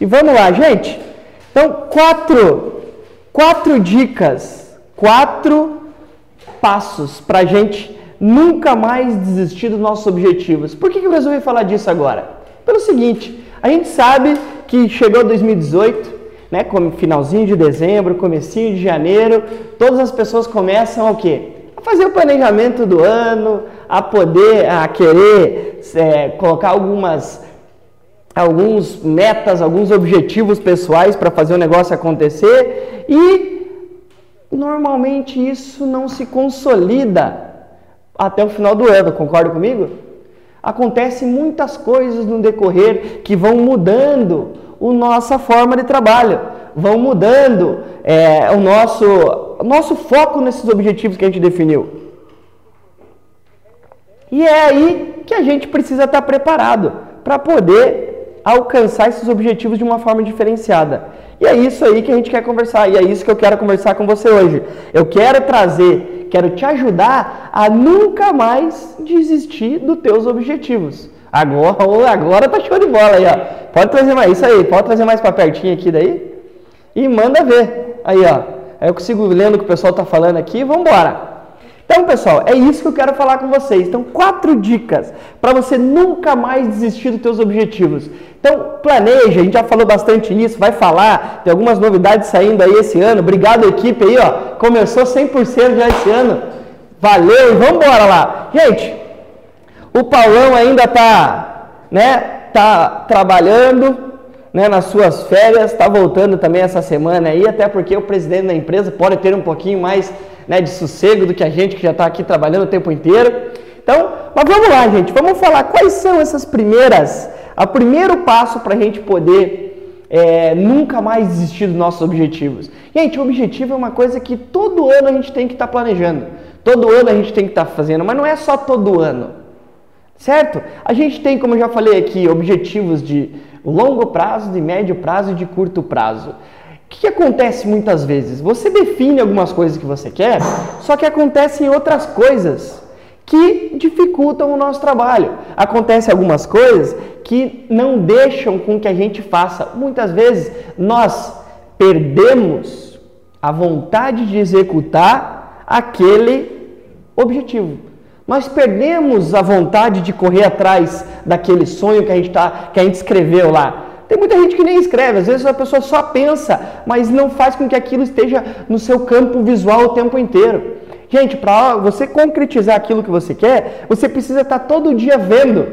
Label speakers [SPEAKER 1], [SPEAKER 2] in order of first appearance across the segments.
[SPEAKER 1] E vamos lá, gente. Então, quatro, quatro dicas, quatro passos para a gente nunca mais desistir dos nossos objetivos. Por que, que eu resolvi falar disso agora? Pelo seguinte, a gente sabe que chegou 2018, né, como finalzinho de dezembro, comecinho de janeiro, todas as pessoas começam o quê? A fazer o planejamento do ano, a poder, a querer é, colocar algumas alguns metas, alguns objetivos pessoais para fazer o negócio acontecer e normalmente isso não se consolida até o final do ano, concorda comigo? Acontecem muitas coisas no decorrer que vão mudando a nossa forma de trabalho, vão mudando é, o, nosso, nosso foco nesses objetivos que a gente definiu. E é aí que a gente precisa estar preparado para poder alcançar esses objetivos de uma forma diferenciada. E é isso aí que a gente quer conversar, e é isso que eu quero conversar com você hoje. Eu quero trazer, quero te ajudar a nunca mais desistir dos teus objetivos. Agora, agora tá show de bola aí, ó. Pode trazer mais isso aí, pode trazer mais para pertinho aqui daí. E manda ver. Aí, ó. Aí eu consigo lendo o que o pessoal tá falando aqui, vamos embora. Então, pessoal, é isso que eu quero falar com vocês. Então, quatro dicas para você nunca mais desistir dos seus objetivos. Então, planeja, a gente já falou bastante nisso, vai falar, tem algumas novidades saindo aí esse ano. Obrigado, equipe aí, ó. Começou 100% já esse ano. Valeu vamos embora lá. Gente, o Paulão ainda tá, né, tá trabalhando, né, nas suas férias, está voltando também essa semana aí, até porque o presidente da empresa pode ter um pouquinho mais né, de sossego do que a gente que já está aqui trabalhando o tempo inteiro. Então, mas vamos lá, gente, vamos falar quais são essas primeiras, o primeiro passo para a gente poder é, nunca mais desistir dos nossos objetivos. Gente, o objetivo é uma coisa que todo ano a gente tem que estar tá planejando, todo ano a gente tem que estar tá fazendo, mas não é só todo ano, certo? A gente tem, como eu já falei aqui, objetivos de longo prazo, de médio prazo e de curto prazo. O que acontece muitas vezes? Você define algumas coisas que você quer, só que acontecem outras coisas que dificultam o nosso trabalho. Acontecem algumas coisas que não deixam com que a gente faça. Muitas vezes nós perdemos a vontade de executar aquele objetivo. Nós perdemos a vontade de correr atrás daquele sonho que a gente, tá, que a gente escreveu lá. Tem muita gente que nem escreve, às vezes a pessoa só pensa, mas não faz com que aquilo esteja no seu campo visual o tempo inteiro. Gente, para você concretizar aquilo que você quer, você precisa estar todo dia vendo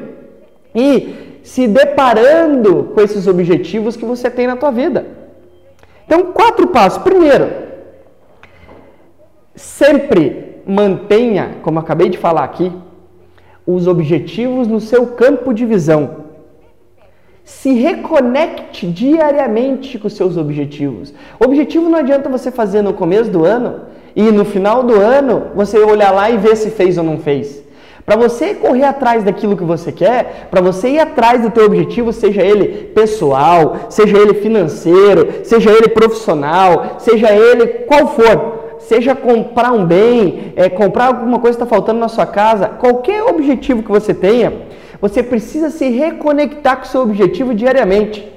[SPEAKER 1] e se deparando com esses objetivos que você tem na tua vida. Então, quatro passos. Primeiro, sempre mantenha, como acabei de falar aqui, os objetivos no seu campo de visão se reconecte diariamente com os seus objetivos. Objetivo não adianta você fazer no começo do ano e no final do ano você olhar lá e ver se fez ou não fez. Para você correr atrás daquilo que você quer, para você ir atrás do teu objetivo, seja ele pessoal, seja ele financeiro, seja ele profissional, seja ele qual for, seja comprar um bem, é, comprar alguma coisa que está faltando na sua casa, qualquer objetivo que você tenha, você precisa se reconectar com o seu objetivo diariamente.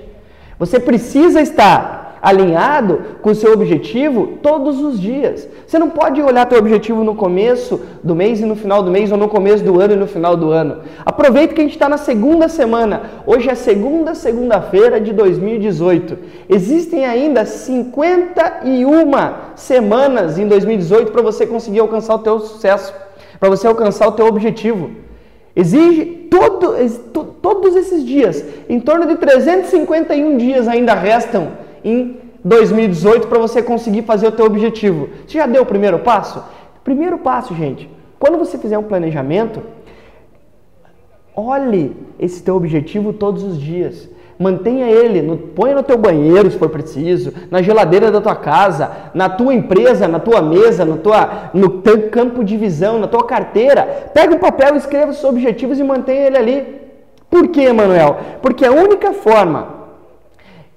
[SPEAKER 1] Você precisa estar alinhado com o seu objetivo todos os dias. Você não pode olhar teu objetivo no começo do mês e no final do mês, ou no começo do ano e no final do ano. Aproveita que a gente está na segunda semana. Hoje é segunda segunda-feira de 2018. Existem ainda 51 semanas em 2018 para você conseguir alcançar o teu sucesso, para você alcançar o teu objetivo. Exige todo, todos esses dias, em torno de 351 dias ainda restam em 2018 para você conseguir fazer o teu objetivo. Você já deu o primeiro passo? Primeiro passo, gente, quando você fizer um planejamento, olhe esse teu objetivo todos os dias. Mantenha ele, no, põe no teu banheiro se for preciso, na geladeira da tua casa, na tua empresa, na tua mesa, no, tua, no teu campo de visão, na tua carteira. Pega um papel, escreva os seus objetivos e mantenha ele ali. Por quê, Manuel? Porque a única forma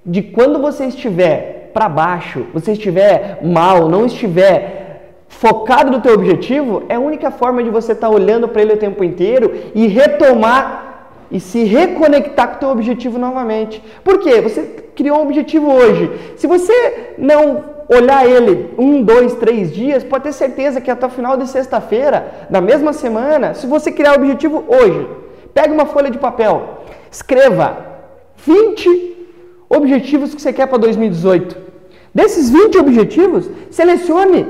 [SPEAKER 1] de quando você estiver para baixo, você estiver mal, não estiver focado no teu objetivo, é a única forma de você estar tá olhando para ele o tempo inteiro e retomar e se reconectar com o teu objetivo novamente. Por quê? Você criou um objetivo hoje. Se você não olhar ele um, dois, três dias, pode ter certeza que até o final de sexta-feira, da mesma semana, se você criar o objetivo hoje, pegue uma folha de papel, escreva 20 objetivos que você quer para 2018. Desses 20 objetivos, selecione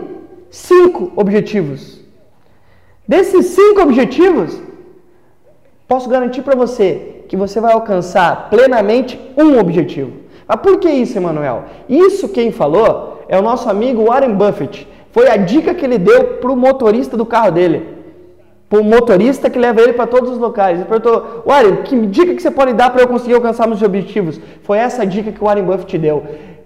[SPEAKER 1] 5 objetivos. Desses 5 objetivos, posso garantir para você que você vai alcançar plenamente um objetivo. Mas por que isso, Emanuel? Isso quem falou é o nosso amigo Warren Buffett. Foi a dica que ele deu para o motorista do carro dele. O motorista que leva ele para todos os locais. Ele perguntou, Warren, que dica que você pode dar para eu conseguir alcançar meus objetivos? Foi essa dica que o Warren Buffett deu.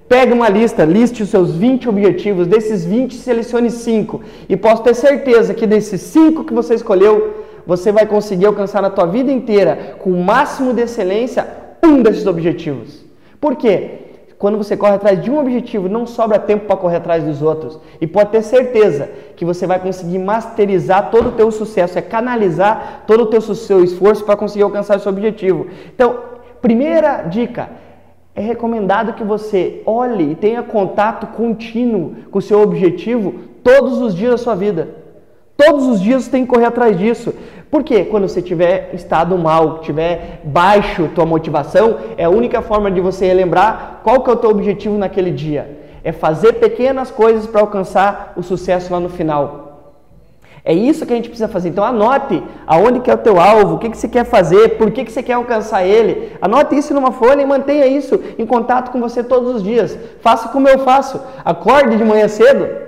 [SPEAKER 1] Pega uma lista, liste os seus 20 objetivos, desses 20 selecione 5 e posso ter certeza que desses 5 que você escolheu, você vai conseguir alcançar na tua vida inteira, com o máximo de excelência, um desses objetivos. Por quê? Quando você corre atrás de um objetivo, não sobra tempo para correr atrás dos outros. E pode ter certeza que você vai conseguir masterizar todo o teu sucesso, é canalizar todo o teu seu esforço para conseguir alcançar o seu objetivo. Então, primeira dica, é recomendado que você olhe e tenha contato contínuo com o seu objetivo todos os dias da sua vida. Todos os dias você tem que correr atrás disso. Porque quando você tiver estado mal, tiver baixo tua motivação, é a única forma de você relembrar qual que é o teu objetivo naquele dia. É fazer pequenas coisas para alcançar o sucesso lá no final. É isso que a gente precisa fazer. Então anote aonde que é o teu alvo, o que, que você quer fazer, por que, que você quer alcançar ele. Anote isso numa folha e mantenha isso em contato com você todos os dias. Faça como eu faço. Acorde de manhã cedo,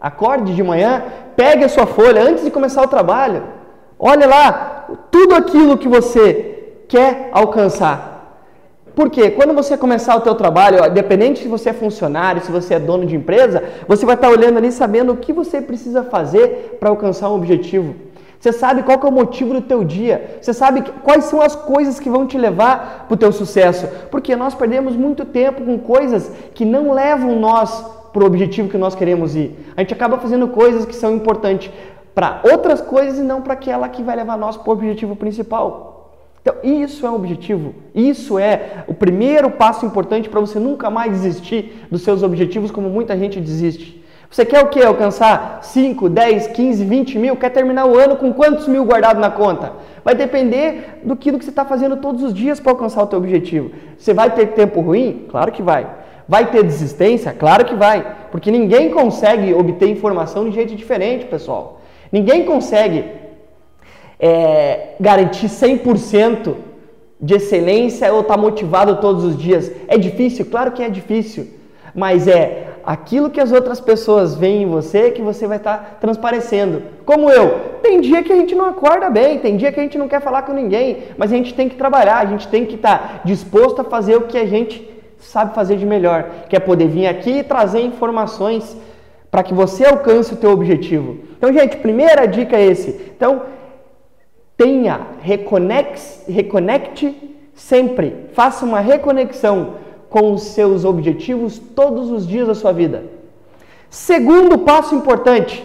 [SPEAKER 1] acorde de manhã, pegue a sua folha antes de começar o trabalho. Olhe lá tudo aquilo que você quer alcançar. Porque quando você começar o teu trabalho, independente se você é funcionário, se você é dono de empresa, você vai estar olhando ali sabendo o que você precisa fazer para alcançar um objetivo. Você sabe qual é o motivo do teu dia. Você sabe quais são as coisas que vão te levar para o teu sucesso. Porque nós perdemos muito tempo com coisas que não levam nós para o objetivo que nós queremos ir. A gente acaba fazendo coisas que são importantes para outras coisas e não para aquela que vai levar nós para o objetivo principal. Então, isso é um objetivo. Isso é o primeiro passo importante para você nunca mais desistir dos seus objetivos, como muita gente desiste. Você quer o quê? Alcançar 5, 10, 15, 20 mil? Quer terminar o ano com quantos mil guardados na conta? Vai depender do que você está fazendo todos os dias para alcançar o teu objetivo. Você vai ter tempo ruim? Claro que vai. Vai ter desistência? Claro que vai. Porque ninguém consegue obter informação de jeito diferente, pessoal. Ninguém consegue é, garantir 100% de excelência ou estar tá motivado todos os dias. É difícil? Claro que é difícil, mas é aquilo que as outras pessoas veem em você que você vai estar tá transparecendo. Como eu, tem dia que a gente não acorda bem, tem dia que a gente não quer falar com ninguém, mas a gente tem que trabalhar, a gente tem que estar tá disposto a fazer o que a gente sabe fazer de melhor, que é poder vir aqui e trazer informações para que você alcance o teu objetivo. Então, gente, primeira dica é esse. Então, tenha, reconecte, reconecte sempre, faça uma reconexão com os seus objetivos todos os dias da sua vida. Segundo passo importante,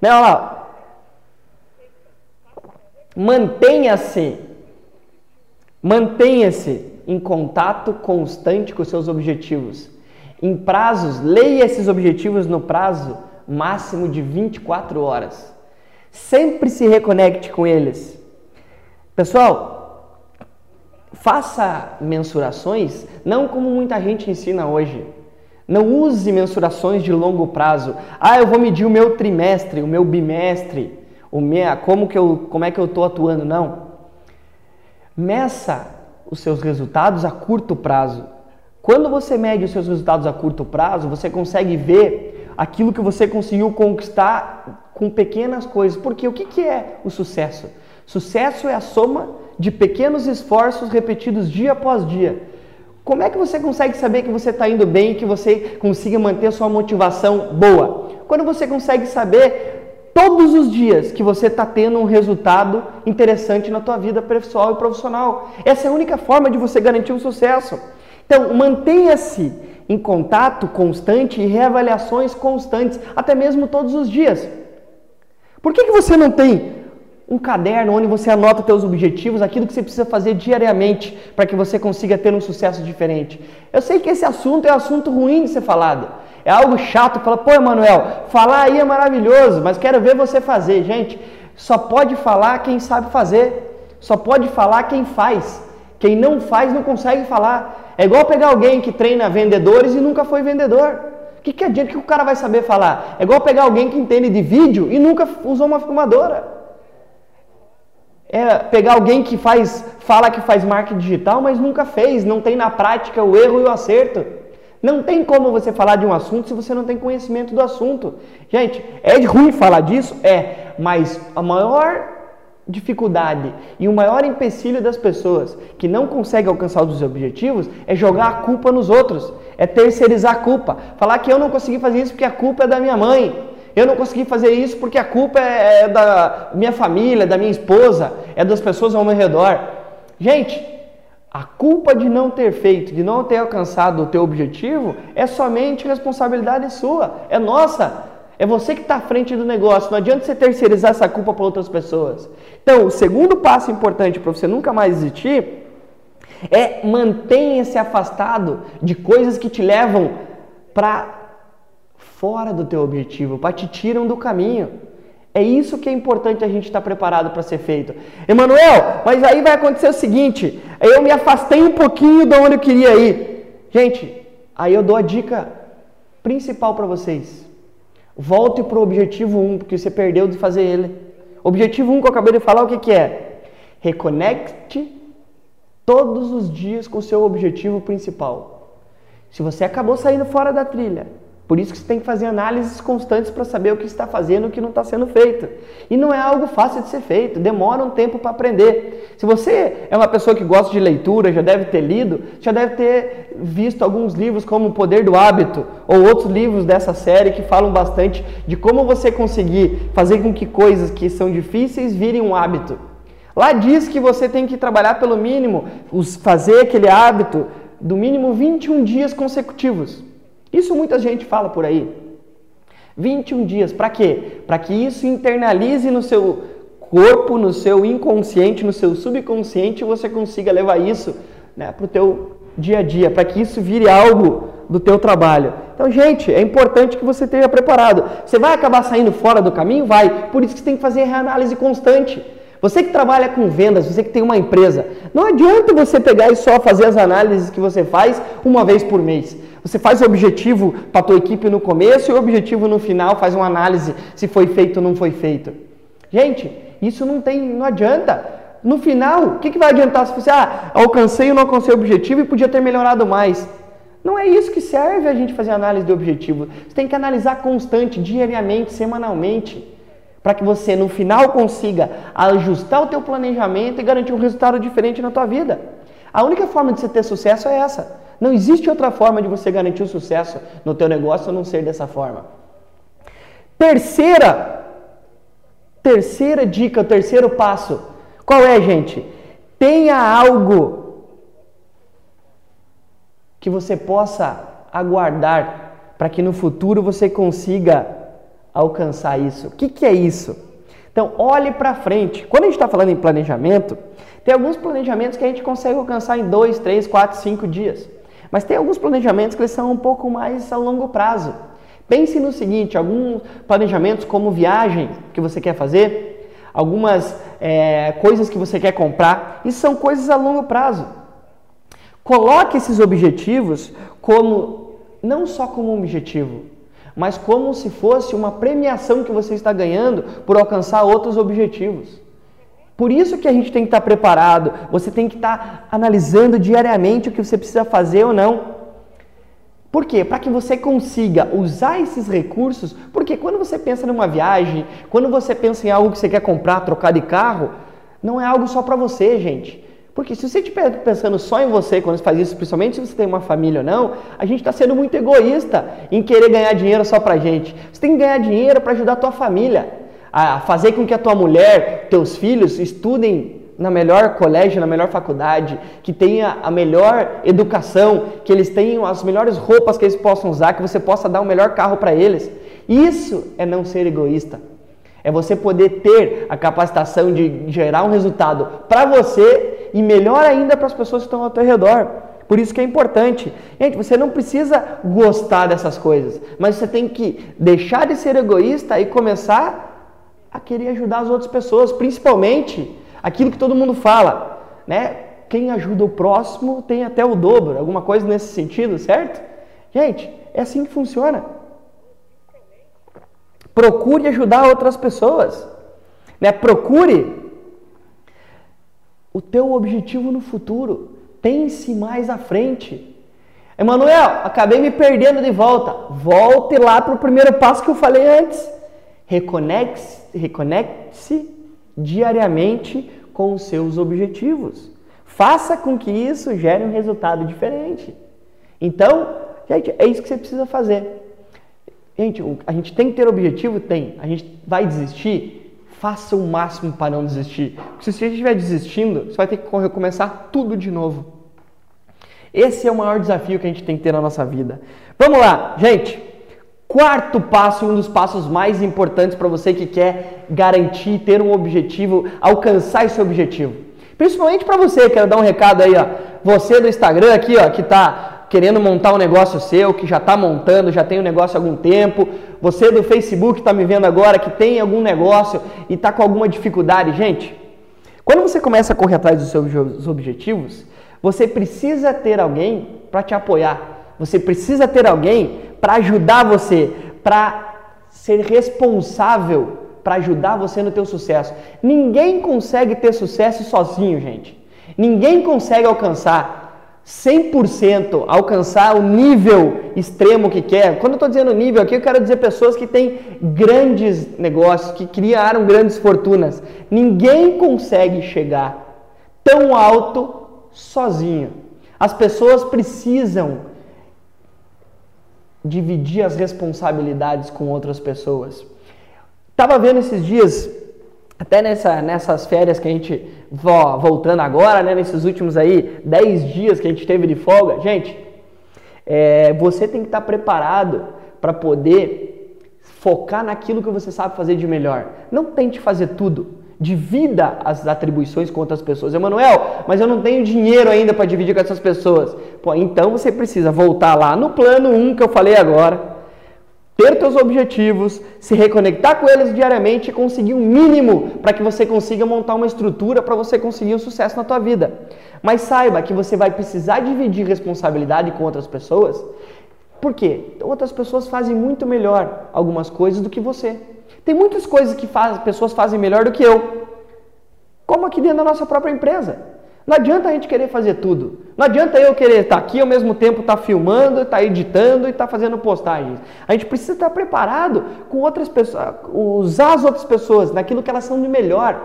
[SPEAKER 1] né, olha lá, mantenha-se, mantenha-se em contato constante com seus objetivos. Em prazos, leia esses objetivos no prazo máximo de 24 horas. Sempre se reconecte com eles. Pessoal, faça mensurações não como muita gente ensina hoje. Não use mensurações de longo prazo. Ah, eu vou medir o meu trimestre, o meu bimestre, o meu, como, que eu, como é que eu estou atuando. Não. Meça os seus resultados a curto prazo. Quando você mede os seus resultados a curto prazo, você consegue ver aquilo que você conseguiu conquistar com pequenas coisas. Porque o que, que é o sucesso? Sucesso é a soma de pequenos esforços repetidos dia após dia. Como é que você consegue saber que você está indo bem e que você consiga manter sua motivação boa? Quando você consegue saber todos os dias que você está tendo um resultado interessante na tua vida pessoal e profissional. Essa é a única forma de você garantir o sucesso. Então, mantenha-se em contato constante e reavaliações constantes, até mesmo todos os dias. Por que, que você não tem um caderno onde você anota seus objetivos, aquilo que você precisa fazer diariamente para que você consiga ter um sucesso diferente. Eu sei que esse assunto é um assunto ruim de ser falado. É algo chato, fala, pô, Emanuel, falar aí é maravilhoso, mas quero ver você fazer. Gente, só pode falar quem sabe fazer. Só pode falar quem faz. Quem não faz não consegue falar. É igual pegar alguém que treina vendedores e nunca foi vendedor. O que, que adianta que o cara vai saber falar? É igual pegar alguém que entende de vídeo e nunca usou uma filmadora. É pegar alguém que faz, fala que faz marketing digital, mas nunca fez, não tem na prática o erro e o acerto. Não tem como você falar de um assunto se você não tem conhecimento do assunto. Gente, é ruim falar disso? É, mas a maior dificuldade e o maior empecilho das pessoas que não conseguem alcançar os objetivos é jogar a culpa nos outros, é terceirizar a culpa, falar que eu não consegui fazer isso porque a culpa é da minha mãe, eu não consegui fazer isso porque a culpa é, é da minha família, da minha esposa, é das pessoas ao meu redor. Gente, a culpa de não ter feito, de não ter alcançado o teu objetivo, é somente responsabilidade sua, é nossa. É você que está à frente do negócio. Não adianta você terceirizar essa culpa para outras pessoas. Então, o segundo passo importante para você nunca mais existir é mantenha-se afastado de coisas que te levam para fora do teu objetivo, para te tiram do caminho. É isso que é importante a gente estar tá preparado para ser feito. Emanuel, mas aí vai acontecer o seguinte: eu me afastei um pouquinho de onde eu queria ir. Gente, aí eu dou a dica principal para vocês. Volte para o objetivo 1, porque você perdeu de fazer ele. Objetivo 1 que eu acabei de falar, o que, que é? Reconecte todos os dias com o seu objetivo principal. Se você acabou saindo fora da trilha, por isso que você tem que fazer análises constantes para saber o que está fazendo e o que não está sendo feito. E não é algo fácil de ser feito, demora um tempo para aprender. Se você é uma pessoa que gosta de leitura, já deve ter lido, já deve ter visto alguns livros como O Poder do Hábito ou outros livros dessa série que falam bastante de como você conseguir fazer com que coisas que são difíceis virem um hábito. Lá diz que você tem que trabalhar pelo mínimo, fazer aquele hábito do mínimo 21 dias consecutivos. Isso muita gente fala por aí. 21 dias, para quê? Para que isso internalize no seu corpo, no seu inconsciente, no seu subconsciente você consiga levar isso né, para o teu dia a dia, para que isso vire algo do teu trabalho. Então, gente, é importante que você esteja preparado. Você vai acabar saindo fora do caminho? Vai. Por isso que você tem que fazer reanálise constante. Você que trabalha com vendas, você que tem uma empresa, não adianta você pegar e só fazer as análises que você faz uma vez por mês. Você faz o objetivo para a tua equipe no começo e o objetivo no final, faz uma análise se foi feito ou não foi feito. Gente, isso não tem, não adianta. No final, o que, que vai adiantar se você, ah, alcancei ou não alcancei o objetivo e podia ter melhorado mais? Não é isso que serve a gente fazer análise de objetivo. Você tem que analisar constante, diariamente, semanalmente, para que você no final consiga ajustar o teu planejamento e garantir um resultado diferente na tua vida. A única forma de você ter sucesso é essa. Não existe outra forma de você garantir o sucesso no teu negócio a não ser dessa forma. Terceira, terceira dica, terceiro passo. Qual é, gente? Tenha algo que você possa aguardar para que no futuro você consiga alcançar isso. O que, que é isso? Então, olhe para frente. Quando a gente está falando em planejamento, tem alguns planejamentos que a gente consegue alcançar em dois, três, quatro, cinco dias. Mas tem alguns planejamentos que são um pouco mais a longo prazo. Pense no seguinte: alguns planejamentos como viagem que você quer fazer, algumas é, coisas que você quer comprar, isso são coisas a longo prazo. Coloque esses objetivos como não só como um objetivo, mas como se fosse uma premiação que você está ganhando por alcançar outros objetivos. Por isso que a gente tem que estar preparado, você tem que estar analisando diariamente o que você precisa fazer ou não. Por quê? Para que você consiga usar esses recursos, porque quando você pensa numa viagem, quando você pensa em algo que você quer comprar, trocar de carro, não é algo só para você, gente. Porque se você estiver pensando só em você quando você faz isso, principalmente se você tem uma família ou não, a gente está sendo muito egoísta em querer ganhar dinheiro só para gente. Você tem que ganhar dinheiro para ajudar a tua família a fazer com que a tua mulher, teus filhos estudem na melhor colégio, na melhor faculdade, que tenha a melhor educação, que eles tenham as melhores roupas que eles possam usar, que você possa dar o melhor carro para eles. Isso é não ser egoísta. É você poder ter a capacitação de gerar um resultado para você e melhor ainda para as pessoas que estão ao teu redor. Por isso que é importante. Gente, você não precisa gostar dessas coisas, mas você tem que deixar de ser egoísta e começar a querer ajudar as outras pessoas, principalmente aquilo que todo mundo fala, né? Quem ajuda o próximo tem até o dobro, alguma coisa nesse sentido, certo? Gente, é assim que funciona. Procure ajudar outras pessoas. Né? Procure o teu objetivo no futuro. Pense mais à frente. Emanuel, acabei me perdendo de volta. Volte lá para o primeiro passo que eu falei antes. Reconecte-se reconecte diariamente com os seus objetivos. Faça com que isso gere um resultado diferente. Então, gente, é isso que você precisa fazer. Gente, a gente tem que ter objetivo? Tem. A gente vai desistir? Faça o máximo para não desistir. Porque se você estiver desistindo, você vai ter que recomeçar tudo de novo. Esse é o maior desafio que a gente tem que ter na nossa vida. Vamos lá, gente. Quarto passo, um dos passos mais importantes para você que quer garantir, ter um objetivo, alcançar esse objetivo. Principalmente para você, quero dar um recado aí, ó. Você do Instagram aqui, ó, que está querendo montar um negócio seu, que já está montando, já tem um negócio há algum tempo. Você do Facebook está me vendo agora, que tem algum negócio e está com alguma dificuldade. Gente, quando você começa a correr atrás dos seus objetivos, você precisa ter alguém para te apoiar. Você precisa ter alguém para ajudar você, para ser responsável para ajudar você no teu sucesso. Ninguém consegue ter sucesso sozinho, gente. Ninguém consegue alcançar 100% alcançar o nível extremo que quer. Quando eu estou dizendo nível aqui, eu quero dizer pessoas que têm grandes negócios, que criaram grandes fortunas. Ninguém consegue chegar tão alto sozinho. As pessoas precisam dividir as responsabilidades com outras pessoas. Estava vendo esses dias até nessa, nessas férias que a gente, voltando agora, né, nesses últimos aí 10 dias que a gente teve de folga, gente, é, você tem que estar preparado para poder focar naquilo que você sabe fazer de melhor. Não tente fazer tudo. Divida as atribuições com outras pessoas. Emanuel, mas eu não tenho dinheiro ainda para dividir com essas pessoas. Pô, então você precisa voltar lá no plano 1 que eu falei agora ter teus objetivos, se reconectar com eles diariamente e conseguir um mínimo para que você consiga montar uma estrutura para você conseguir um sucesso na tua vida. Mas saiba que você vai precisar dividir responsabilidade com outras pessoas. Por quê? Outras pessoas fazem muito melhor algumas coisas do que você. Tem muitas coisas que faz, pessoas fazem melhor do que eu. Como aqui dentro da nossa própria empresa. Não adianta a gente querer fazer tudo. Não adianta eu querer estar aqui ao mesmo tempo estar tá filmando, estar tá editando e estar tá fazendo postagens. A gente precisa estar preparado com outras pessoas, usar as outras pessoas naquilo que elas são de melhor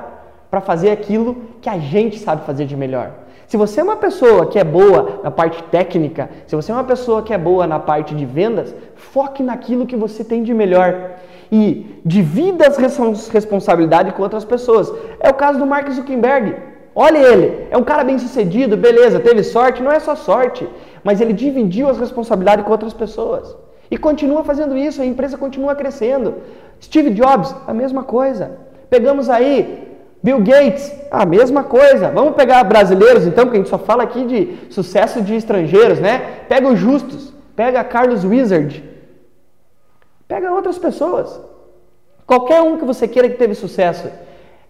[SPEAKER 1] para fazer aquilo que a gente sabe fazer de melhor. Se você é uma pessoa que é boa na parte técnica, se você é uma pessoa que é boa na parte de vendas, foque naquilo que você tem de melhor e divida as responsabilidades com outras pessoas. É o caso do Mark Zuckerberg. Olha ele, é um cara bem sucedido, beleza, teve sorte, não é só sorte, mas ele dividiu as responsabilidades com outras pessoas. E continua fazendo isso, a empresa continua crescendo. Steve Jobs, a mesma coisa. Pegamos aí Bill Gates, a mesma coisa. Vamos pegar brasileiros então, porque a gente só fala aqui de sucesso de estrangeiros, né? Pega os justos, pega Carlos Wizard, pega outras pessoas. Qualquer um que você queira que teve sucesso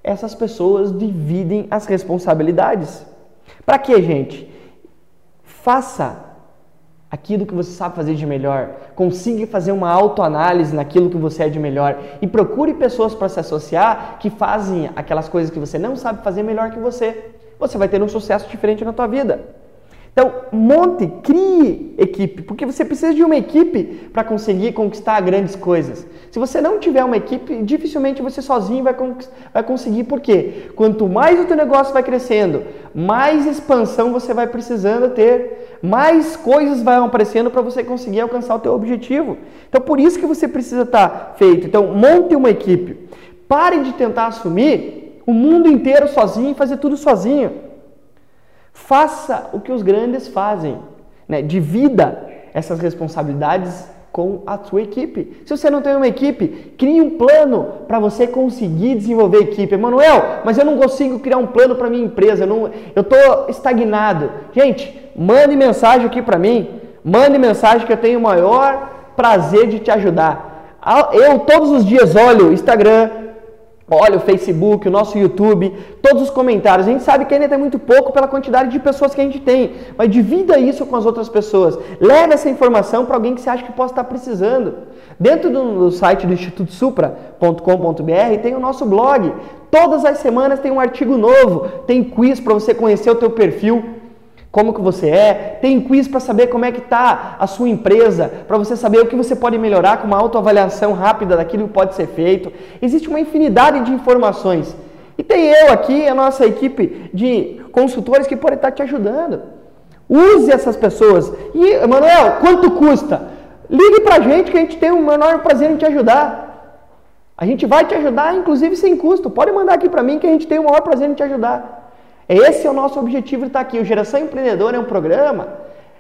[SPEAKER 1] essas pessoas dividem as responsabilidades. Para que, gente? Faça aquilo que você sabe fazer de melhor. Consiga fazer uma autoanálise naquilo que você é de melhor e procure pessoas para se associar que fazem aquelas coisas que você não sabe fazer melhor que você. Você vai ter um sucesso diferente na tua vida. Então, monte, crie equipe, porque você precisa de uma equipe para conseguir conquistar grandes coisas. Se você não tiver uma equipe, dificilmente você sozinho vai, vai conseguir, por quê? Quanto mais o teu negócio vai crescendo, mais expansão você vai precisando ter, mais coisas vão aparecendo para você conseguir alcançar o teu objetivo. Então, por isso que você precisa estar tá feito. Então, monte uma equipe. Pare de tentar assumir o mundo inteiro sozinho e fazer tudo sozinho. Faça o que os grandes fazem. Né? Divida essas responsabilidades com a sua equipe. Se você não tem uma equipe, crie um plano para você conseguir desenvolver equipe. Emanuel, mas eu não consigo criar um plano para minha empresa, eu estou estagnado. Gente, mande mensagem aqui para mim, mande mensagem que eu tenho o maior prazer de te ajudar. Eu todos os dias olho Instagram, Olha o Facebook, o nosso YouTube, todos os comentários. A gente sabe que ainda tem muito pouco pela quantidade de pessoas que a gente tem, mas divida isso com as outras pessoas. Leve essa informação para alguém que você acha que possa estar precisando. Dentro do, site do Instituto Supra.com.br tem o nosso blog. Todas as semanas tem um artigo novo, tem quiz para você conhecer o teu perfil como que você é, tem quiz para saber como é que está a sua empresa, para você saber o que você pode melhorar com uma autoavaliação rápida daquilo que pode ser feito. Existe uma infinidade de informações. E tem eu aqui, a nossa equipe de consultores que pode estar te ajudando. Use essas pessoas. E, Emanuel, quanto custa? Ligue para a gente que a gente tem o menor prazer em te ajudar. A gente vai te ajudar, inclusive sem custo. Pode mandar aqui para mim que a gente tem o maior prazer em te ajudar. Esse é o nosso objetivo de estar aqui. O Geração Empreendedora é um programa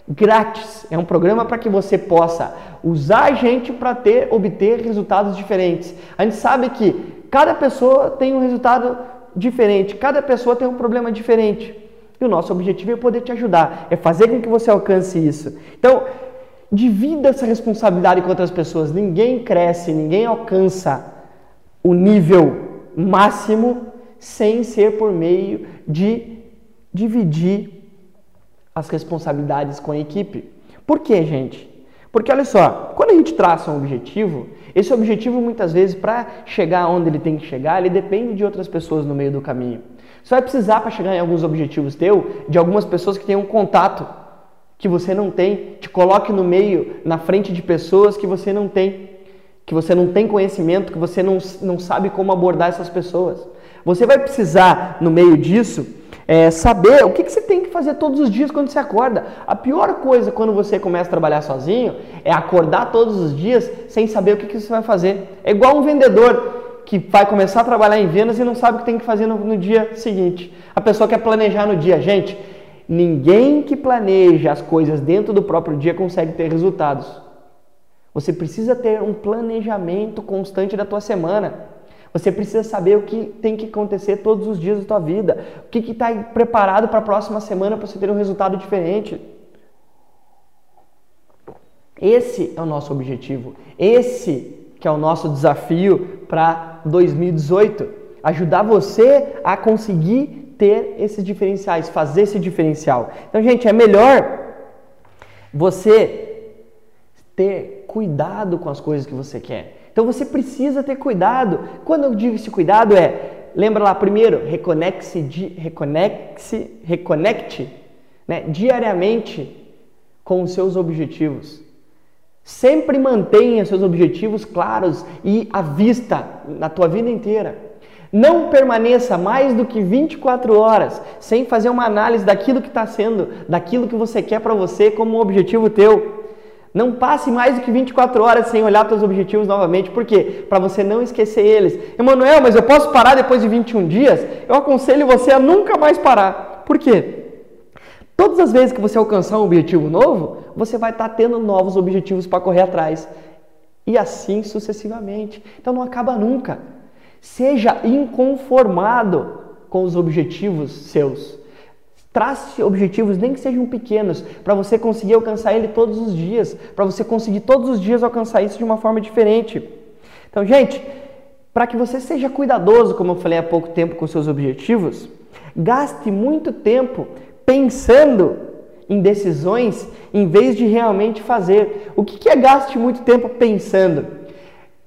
[SPEAKER 1] grátis, é um programa para que você possa usar a gente para ter obter resultados diferentes. A gente sabe que cada pessoa tem um resultado diferente, cada pessoa tem um problema diferente. E o nosso objetivo é poder te ajudar, é fazer com que você alcance isso. Então, divida essa responsabilidade com outras pessoas. Ninguém cresce, ninguém alcança o nível máximo sem ser por meio de dividir as responsabilidades com a equipe. Por quê, gente? Porque olha só, quando a gente traça um objetivo, esse objetivo muitas vezes para chegar onde ele tem que chegar, ele depende de outras pessoas no meio do caminho. Você vai precisar para chegar em alguns objetivos teu de algumas pessoas que tenham contato que você não tem, te coloque no meio, na frente de pessoas que você não tem, que você não tem conhecimento, que você não, não sabe como abordar essas pessoas. Você vai precisar, no meio disso, é, saber o que, que, você tem que fazer todos os dias quando você acorda. A pior coisa quando você começa a trabalhar sozinho é acordar todos os dias sem saber o que, que você vai fazer. É igual um vendedor que vai começar a trabalhar em vendas e não sabe o que tem que fazer no, no dia seguinte. A pessoa quer planejar no dia. Gente, ninguém que planeja as coisas dentro do próprio dia consegue ter resultados. Você precisa ter um planejamento constante da tua semana. Você precisa saber o que tem que acontecer todos os dias da tua vida. O que está preparado para a próxima semana para você ter um resultado diferente. Esse é o nosso objetivo. Esse que é o nosso desafio para 2018. Ajudar você a conseguir ter esses diferenciais, fazer esse diferencial. Então, gente, é melhor você ter cuidado com as coisas que você quer. Então você precisa ter cuidado. Quando eu digo esse cuidado é, lembra lá primeiro, reconecte, reconecte, reconecte né, diariamente com os seus objetivos. Sempre mantenha seus objetivos claros e à vista na tua vida inteira. Não permaneça mais do que 24 horas sem fazer uma análise daquilo que está sendo, daquilo que você quer para você como objetivo teu. Não passe mais do que 24 horas sem olhar seus objetivos novamente. Por quê? Para você não esquecer eles. Emanuel, mas eu posso parar depois de 21 dias? Eu aconselho você a nunca mais parar. Por quê? Todas as vezes que você alcançar um objetivo novo, você vai estar tendo novos objetivos para correr atrás. E assim sucessivamente. Então não acaba nunca. Seja inconformado com os objetivos seus. Trace objetivos, nem que sejam pequenos, para você conseguir alcançar ele todos os dias, para você conseguir todos os dias alcançar isso de uma forma diferente. Então, gente, para que você seja cuidadoso, como eu falei há pouco tempo, com seus objetivos, gaste muito tempo pensando em decisões em vez de realmente fazer. O que é gaste muito tempo pensando?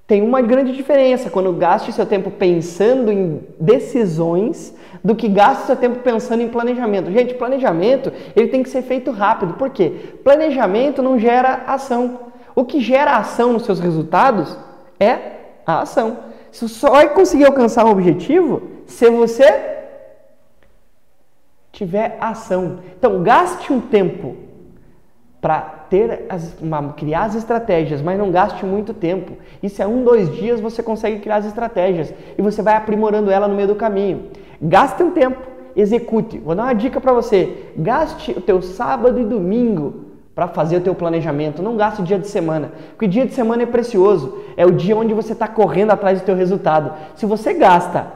[SPEAKER 1] Tem uma grande diferença quando gaste seu tempo pensando em decisões do que gaste seu tempo pensando em planejamento. Gente, planejamento ele tem que ser feito rápido. Por quê? Planejamento não gera ação. O que gera ação nos seus resultados é a ação. Você só vai conseguir alcançar um objetivo se você tiver ação. Então, gaste um tempo para ter as, uma, criar as estratégias, mas não gaste muito tempo. Isso é um, dois dias você consegue criar as estratégias e você vai aprimorando ela no meio do caminho. Gaste um tempo, execute. Vou dar uma dica para você: gaste o teu sábado e domingo para fazer o teu planejamento. Não gaste dia de semana, porque dia de semana é precioso. É o dia onde você está correndo atrás do teu resultado. Se você gasta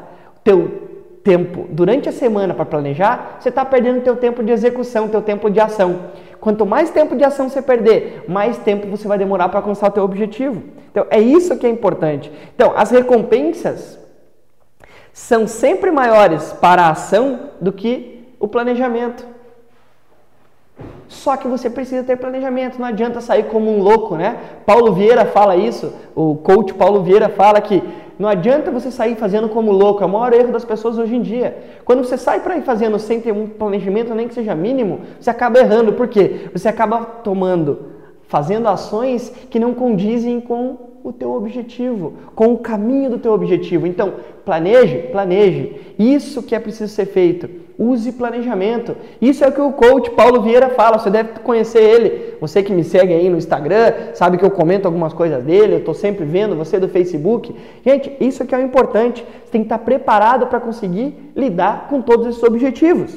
[SPEAKER 1] teu tempo durante a semana para planejar, você está perdendo teu tempo de execução, teu tempo de ação. Quanto mais tempo de ação você perder, mais tempo você vai demorar para alcançar o teu objetivo. Então é isso que é importante. Então as recompensas são sempre maiores para a ação do que o planejamento. Só que você precisa ter planejamento, não adianta sair como um louco, né? Paulo Vieira fala isso, o coach Paulo Vieira fala que não adianta você sair fazendo como louco, é o maior erro das pessoas hoje em dia. Quando você sai para ir fazendo sem ter um planejamento, nem que seja mínimo, você acaba errando. Por quê? Você acaba tomando, fazendo ações que não condizem com o teu objetivo, com o caminho do teu objetivo. Então, planeje, planeje. Isso que é preciso ser feito. Use planejamento. Isso é o que o coach Paulo Vieira fala. Você deve conhecer ele. Você que me segue aí no Instagram, sabe que eu comento algumas coisas dele. Eu estou sempre vendo você do Facebook. Gente, isso aqui é o importante. Você tem que estar preparado para conseguir lidar com todos esses objetivos.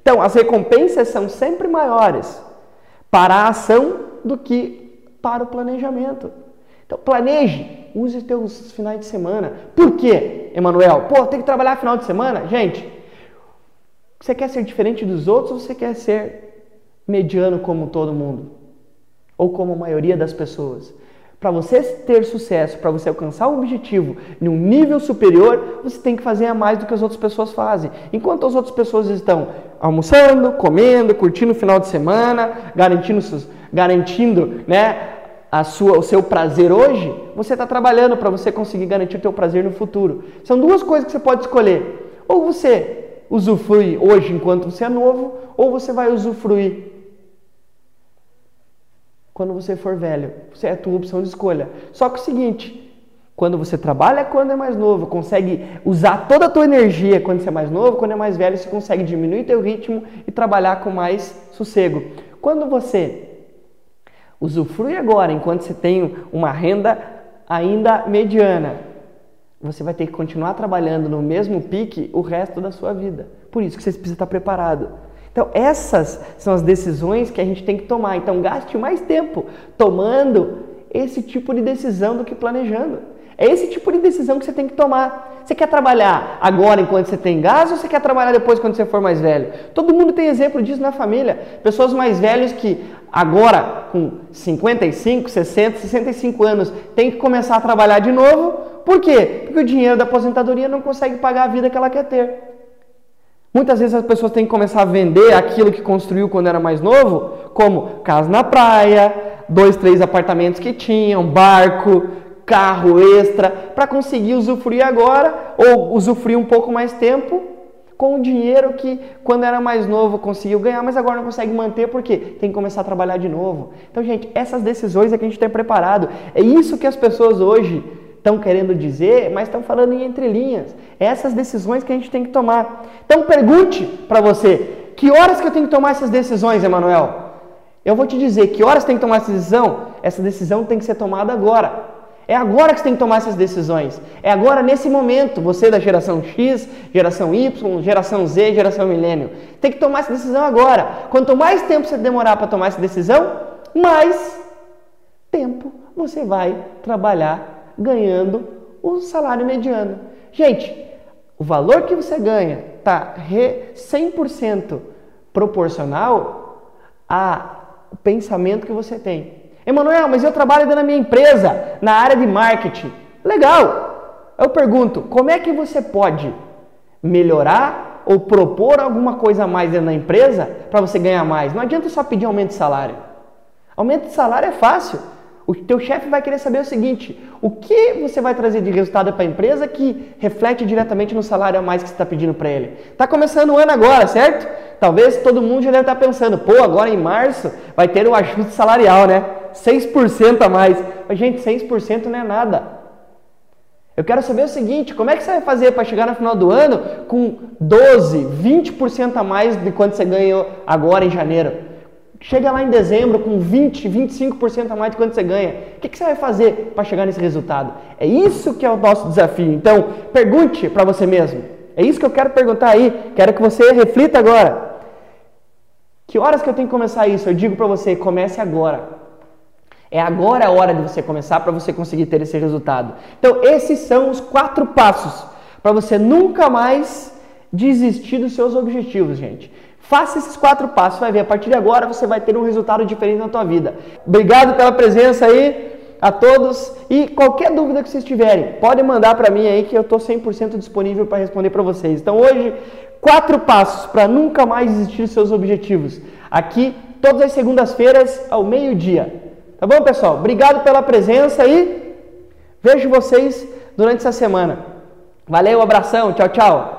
[SPEAKER 1] Então, as recompensas são sempre maiores para a ação do que para o planejamento. Então, planeje. Use seus finais de semana. Por quê, Emanuel? Pô, tem que trabalhar final de semana? Gente, você quer ser diferente dos outros ou você quer ser mediano como todo mundo? Ou como a maioria das pessoas? Para você ter sucesso, para você alcançar um objetivo em um nível superior, você tem que fazer a mais do que as outras pessoas fazem. Enquanto as outras pessoas estão almoçando, comendo, curtindo o final de semana, garantindo, garantindo né, a sua, o seu prazer hoje, você está trabalhando para você conseguir garantir o seu prazer no futuro. São duas coisas que você pode escolher. Ou você usufrui hoje enquanto você é novo, ou você vai usufruir quando você for velho. Você é a tua opção de escolha. Só que é o seguinte, quando você trabalha quando é mais novo, consegue usar toda a tua energia quando você é mais novo, quando é mais velho, você consegue diminuir teu ritmo e trabalhar com mais sossego. Quando você usufrui agora, enquanto você tem uma renda ainda mediana, você vai ter que continuar trabalhando no mesmo pique o resto da sua vida. Por isso que você precisa estar preparado. Então, essas são as decisões que a gente tem que tomar. Então, gaste mais tempo tomando esse tipo de decisão do que planejando. É esse tipo de decisão que você tem que tomar. Você quer trabalhar agora enquanto você tem gás ou você quer trabalhar depois quando você for mais velho? Todo mundo tem exemplo disso na família. Pessoas mais velhas que agora com 55, 60, 65 anos têm que começar a trabalhar de novo por quê? Porque o dinheiro da aposentadoria não consegue pagar a vida que ela quer ter. Muitas vezes as pessoas têm que começar a vender aquilo que construiu quando era mais novo, como casa na praia, dois, três apartamentos que tinham, barco, carro extra, para conseguir usufruir agora ou usufruir um pouco mais tempo com o dinheiro que quando era mais novo conseguiu ganhar, mas agora não consegue manter porque tem que começar a trabalhar de novo. Então, gente, essas decisões é que a gente tem preparado. É isso que as pessoas hoje estão querendo dizer, mas estão falando em entrelinhas. É essas decisões que a gente tem que tomar. Então pergunte para você, que horas que eu tenho que tomar essas decisões, Emanuel? Eu vou te dizer que horas tem que tomar essa decisão? Essa decisão tem que ser tomada agora. É agora que você tem que tomar essas decisões. É agora, nesse momento, você da geração X, geração Y, geração Z, geração milênio. Tem que tomar essa decisão agora. Quanto mais tempo você demorar para tomar essa decisão, mais tempo você vai trabalhar ganhando o salário mediano. Gente, o valor que você ganha está 100% proporcional ao pensamento que você tem. Emanuel, mas eu trabalho dentro da minha empresa, na área de marketing. Legal! Eu pergunto, como é que você pode melhorar ou propor alguma coisa a mais dentro da empresa para você ganhar mais? Não adianta só pedir aumento de salário. Aumento de salário é fácil. O teu chefe vai querer saber o seguinte: o que você vai trazer de resultado para a empresa que reflete diretamente no salário a mais que você está pedindo para ele? Está começando o ano agora, certo? Talvez todo mundo já deve estar tá pensando, pô, agora em março vai ter o um ajuste salarial, né? 6% a mais. Mas, gente, 6% não é nada. Eu quero saber o seguinte: como é que você vai fazer para chegar no final do ano com 12, 20% a mais de quanto você ganhou agora em janeiro? Chega lá em dezembro com 20, 25% a mais de quanto você ganha. O que, que você vai fazer para chegar nesse resultado? É isso que é o nosso desafio. Então, pergunte para você mesmo. É isso que eu quero perguntar aí. Quero que você reflita agora. Que horas que eu tenho que começar isso? Eu digo para você, comece agora. É agora a hora de você começar para você conseguir ter esse resultado. Então, esses são os quatro passos para você nunca mais desistir dos seus objetivos, gente. Faça esses quatro passos, vai ver. A partir de agora você vai ter um resultado diferente na tua vida. Obrigado pela presença aí a todos e qualquer dúvida que vocês tiverem, podem mandar para mim aí que eu estou 100% disponível para responder para vocês. Então hoje, quatro passos para nunca mais desistir dos seus objetivos. Aqui, todas as segundas-feiras ao meio-dia. Tá bom, pessoal? Obrigado pela presença e vejo vocês durante essa semana. Valeu, abração, tchau, tchau.